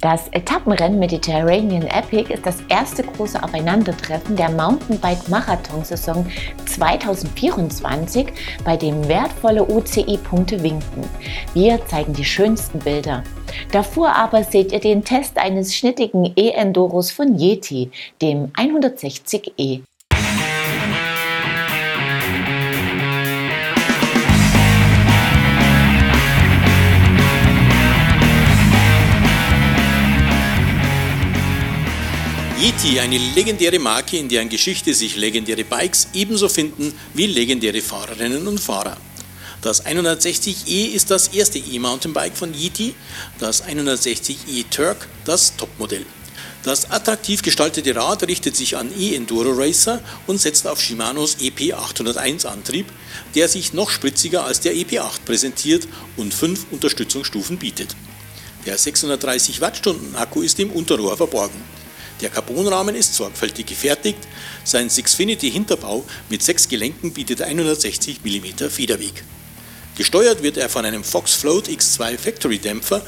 Das Etappenrennen Mediterranean Epic ist das erste große Aufeinandertreffen der Mountainbike-Marathon-Saison 2024, bei dem wertvolle UCI-Punkte winken. Wir zeigen die schönsten Bilder. Davor aber seht ihr den Test eines schnittigen E-Enduros von Yeti, dem 160e. Yeti, eine legendäre Marke, in deren Geschichte sich legendäre Bikes ebenso finden wie legendäre Fahrerinnen und Fahrer. Das 160e ist das erste E-Mountainbike von Yeti, das 160e Turk das Topmodell. Das attraktiv gestaltete Rad richtet sich an E-Enduro Racer und setzt auf Shimanos EP801 Antrieb, der sich noch spritziger als der EP8 präsentiert und fünf Unterstützungsstufen bietet. Der 630 Wattstunden Akku ist im Unterrohr verborgen. Der Carbonrahmen ist sorgfältig gefertigt, sein Sixfinity Hinterbau mit sechs Gelenken bietet 160 mm Federweg. Gesteuert wird er von einem Fox Float X2 Factory Dämpfer,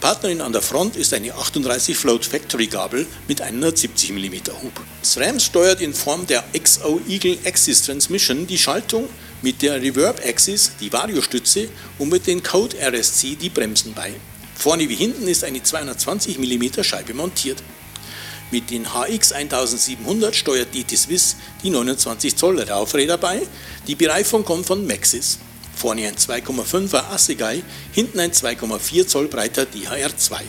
Partnerin an der Front ist eine 38 Float Factory Gabel mit 170 mm Hub. SRAM steuert in Form der XO Eagle Axis Transmission die Schaltung, mit der Reverb Axis die Variostütze und mit den Code RSC die Bremsen bei. Vorne wie hinten ist eine 220 mm Scheibe montiert. Mit den HX 1700 steuert DT Swiss die 29 Zoll Raufräder bei. Die Bereifung kommt von Maxis. Vorne ein 2,5er Assegai, hinten ein 2,4 Zoll breiter DHR2.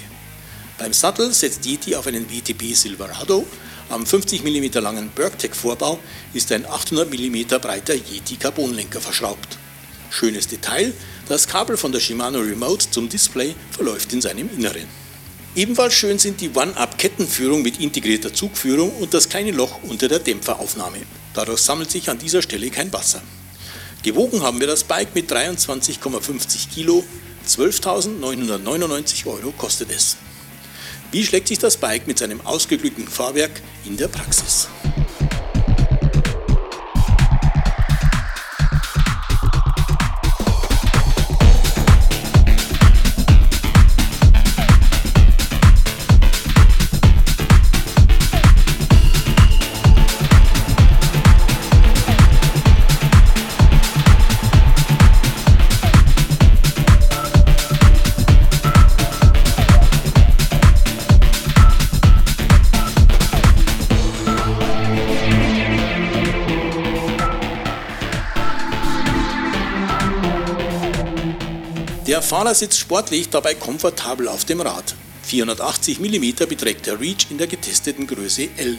Beim Sattel setzt Yeti auf einen WTP Silverado. Am 50 mm langen Bergtech Vorbau ist ein 800 mm breiter Yeti Carbonlenker verschraubt. Schönes Detail, das Kabel von der Shimano Remote zum Display verläuft in seinem Inneren. Ebenfalls schön sind die One-Up-Kettenführung mit integrierter Zugführung und das kleine Loch unter der Dämpferaufnahme. Dadurch sammelt sich an dieser Stelle kein Wasser. Gewogen haben wir das Bike mit 23,50 Kilo, 12.999 Euro kostet es. Wie schlägt sich das Bike mit seinem ausgeglückten Fahrwerk in der Praxis? Der Fahrer sitzt sportlich, dabei komfortabel auf dem Rad. 480 mm beträgt der Reach in der getesteten Größe L.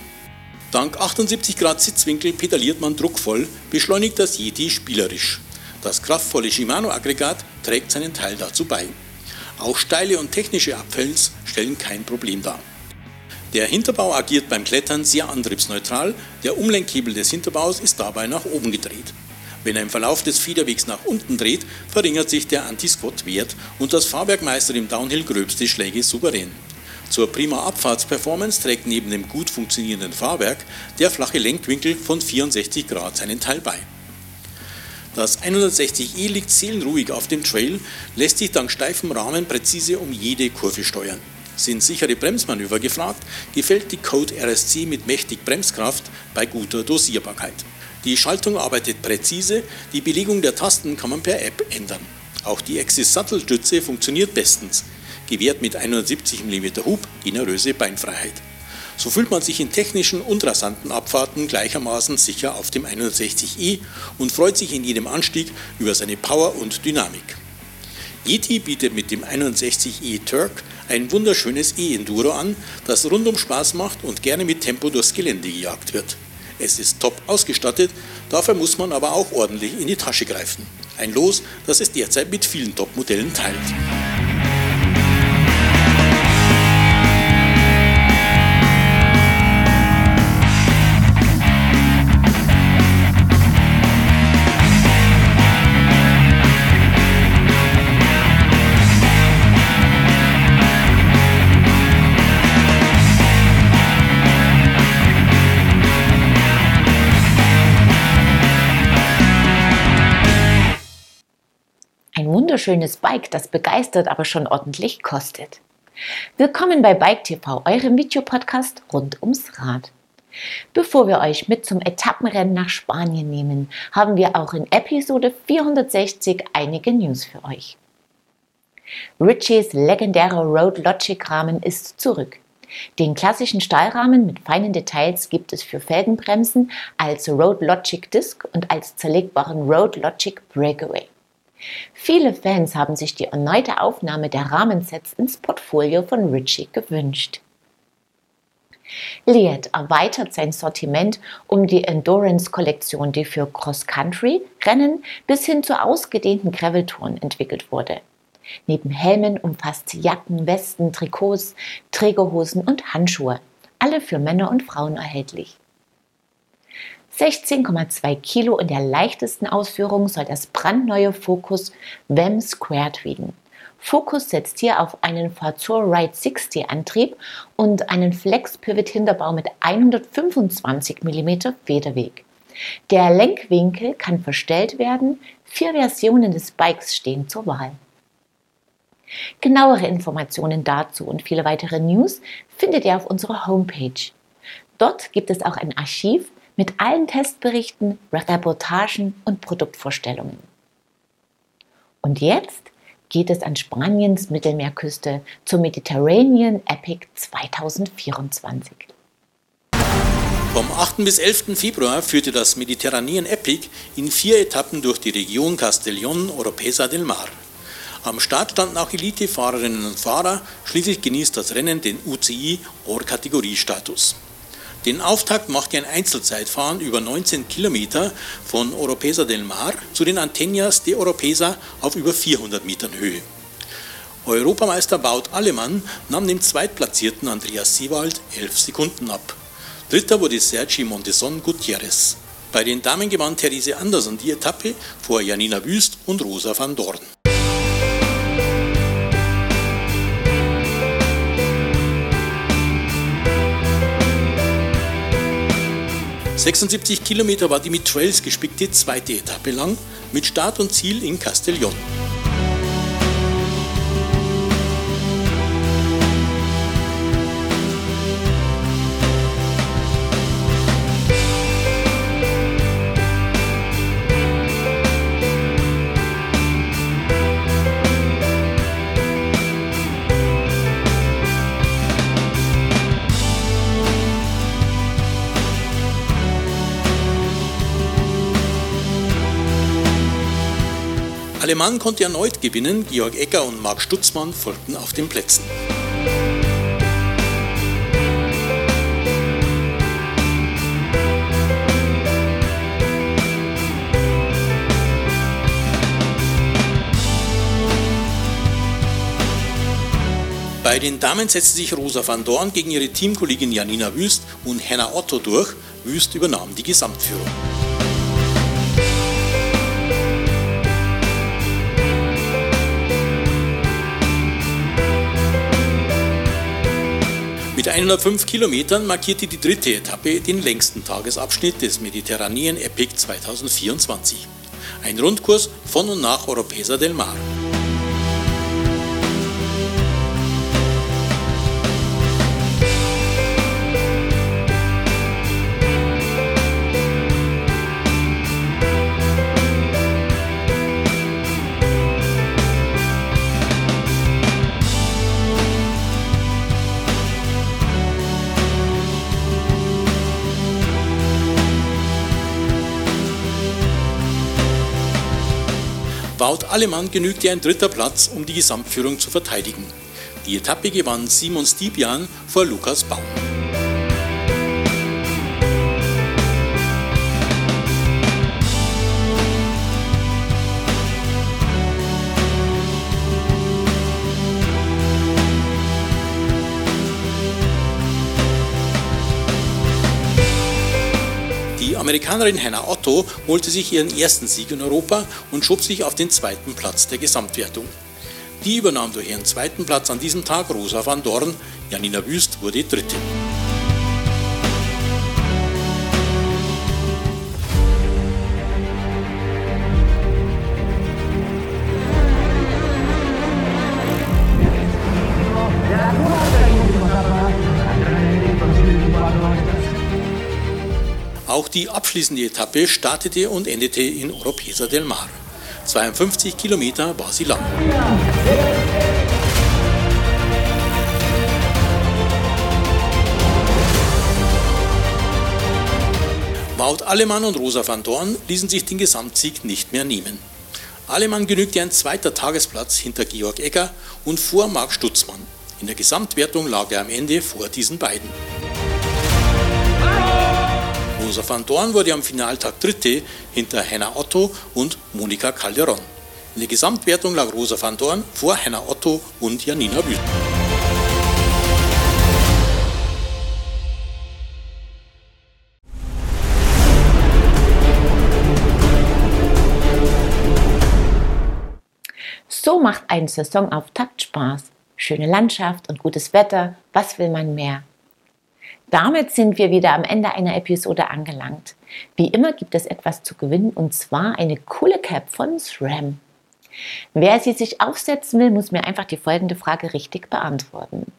Dank 78 Grad Sitzwinkel pedaliert man druckvoll, beschleunigt das Yeti spielerisch. Das kraftvolle Shimano-Aggregat trägt seinen Teil dazu bei. Auch steile und technische Abfälls stellen kein Problem dar. Der Hinterbau agiert beim Klettern sehr antriebsneutral, der Umlenkhebel des Hinterbaus ist dabei nach oben gedreht. Wenn er im Verlauf des Federwegs nach unten dreht, verringert sich der Anti-Squat-Wert und das Fahrwerk meistert im Downhill gröbste Schläge souverän. Zur prima Abfahrtsperformance trägt neben dem gut funktionierenden Fahrwerk der flache Lenkwinkel von 64 Grad seinen Teil bei. Das 160e liegt seelenruhig auf dem Trail, lässt sich dank steifem Rahmen präzise um jede Kurve steuern. Sind sichere Bremsmanöver gefragt, gefällt die Code RSC mit mächtig Bremskraft bei guter Dosierbarkeit. Die Schaltung arbeitet präzise, die Belegung der Tasten kann man per App ändern. Auch die Axis Sattelstütze funktioniert bestens, gewährt mit 170 mm Hub generöse Beinfreiheit. So fühlt man sich in technischen und rasanten Abfahrten gleichermaßen sicher auf dem 160e und freut sich in jedem Anstieg über seine Power und Dynamik. Yeti bietet mit dem 61e Turk ein wunderschönes E-Enduro an, das rundum Spaß macht und gerne mit Tempo durchs Gelände gejagt wird. Es ist top ausgestattet, dafür muss man aber auch ordentlich in die Tasche greifen. Ein Los, das es derzeit mit vielen Top-Modellen teilt. Wunderschönes Bike, das begeistert, aber schon ordentlich kostet. Willkommen bei Bike TV, eurem Videopodcast rund ums Rad. Bevor wir euch mit zum Etappenrennen nach Spanien nehmen, haben wir auch in Episode 460 einige News für euch. Richies legendärer Road Logic Rahmen ist zurück. Den klassischen Stahlrahmen mit feinen Details gibt es für Felgenbremsen als Road Logic Disc und als zerlegbaren Road Logic Breakaway. Viele Fans haben sich die erneute Aufnahme der Rahmensets ins Portfolio von Ritchie gewünscht. Liet erweitert sein Sortiment um die Endurance-Kollektion, die für Cross-Country-Rennen bis hin zu ausgedehnten Graveltouren entwickelt wurde. Neben Helmen umfasst sie Jacken, Westen, Trikots, Trägerhosen und Handschuhe, alle für Männer und Frauen erhältlich. 16,2 Kilo in der leichtesten Ausführung soll das brandneue Focus VEM Squared wiegen. Focus setzt hier auf einen Fazor Ride 60 Antrieb und einen Flex Pivot Hinterbau mit 125 mm Federweg. Der Lenkwinkel kann verstellt werden. Vier Versionen des Bikes stehen zur Wahl. Genauere Informationen dazu und viele weitere News findet ihr auf unserer Homepage. Dort gibt es auch ein Archiv mit allen Testberichten, Reportagen und Produktvorstellungen. Und jetzt geht es an Spaniens Mittelmeerküste zur Mediterranean Epic 2024. Vom 8. bis 11. Februar führte das Mediterranean Epic in vier Etappen durch die Region Castellón Oropesa del Mar. Am Start standen auch Elite-Fahrerinnen und Fahrer, schließlich genießt das Rennen den UCI Or-Kategorie-Status. Den Auftakt machte ein Einzelzeitfahren über 19 Kilometer von Oropesa del Mar zu den Antenas de Oropesa auf über 400 Metern Höhe. Europameister Baut Alemann nahm dem zweitplatzierten Andreas Siewald 11 Sekunden ab. Dritter wurde Sergi Monteson Gutierrez. Bei den Damen gewann Therese Andersen die Etappe vor Janina Wüst und Rosa van Dorn. 76 Kilometer war die mit Trails gespickte zweite Etappe lang, mit Start und Ziel in Castellón. Alemann konnte erneut gewinnen, Georg Egger und Marc Stutzmann folgten auf den Plätzen. Bei den Damen setzte sich Rosa van Dorn gegen ihre Teamkollegin Janina Wüst und Henna Otto durch. Wüst übernahm die Gesamtführung. 105 Kilometern markierte die dritte Etappe den längsten Tagesabschnitt des Mediterranean Epic 2024. Ein Rundkurs von und nach Oropesa del Mar. Wout Allemann genügte ein dritter Platz, um die Gesamtführung zu verteidigen. Die Etappe gewann Simon Stibian vor Lukas Baum. Amerikanerin Hannah Otto holte sich ihren ersten Sieg in Europa und schob sich auf den zweiten Platz der Gesamtwertung. Die übernahm durch ihren zweiten Platz an diesem Tag Rosa van Dorn, Janina Wüst wurde dritte. Auch die abschließende Etappe startete und endete in Oropesa del Mar. 52 Kilometer war sie lang. Wout Alemann und Rosa van Dorn ließen sich den Gesamtsieg nicht mehr nehmen. Alemann genügte ein zweiter Tagesplatz hinter Georg Egger und vor Marc Stutzmann. In der Gesamtwertung lag er am Ende vor diesen beiden. Rosa van Dorn wurde am Finaltag Dritte hinter Henna Otto und Monika Calderon. In der Gesamtwertung lag Rosa van Dorn vor Henna Otto und Janina Wüth. So macht ein Saisonauftakt Spaß. Schöne Landschaft und gutes Wetter, was will man mehr? Damit sind wir wieder am Ende einer Episode angelangt. Wie immer gibt es etwas zu gewinnen und zwar eine coole Cap von SRAM. Wer sie sich aufsetzen will, muss mir einfach die folgende Frage richtig beantworten.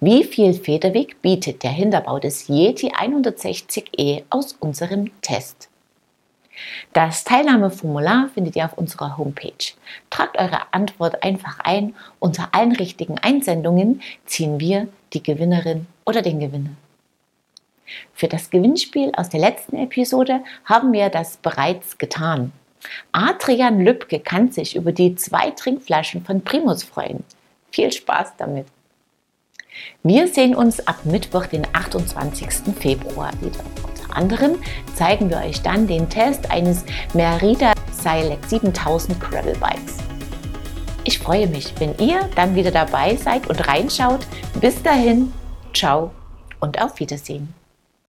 Wie viel Federweg bietet der Hinterbau des Yeti 160e aus unserem Test? Das Teilnahmeformular findet ihr auf unserer Homepage. Tragt eure Antwort einfach ein. Unter allen richtigen Einsendungen ziehen wir die Gewinnerin oder den Gewinner. Für das Gewinnspiel aus der letzten Episode haben wir das bereits getan. Adrian Lübke kann sich über die zwei Trinkflaschen von Primus freuen. Viel Spaß damit! Wir sehen uns ab Mittwoch, den 28. Februar wieder. Unter anderem zeigen wir euch dann den Test eines Merida Silex 7000 Gravel Bikes. Ich freue mich, wenn ihr dann wieder dabei seid und reinschaut. Bis dahin, ciao und auf Wiedersehen.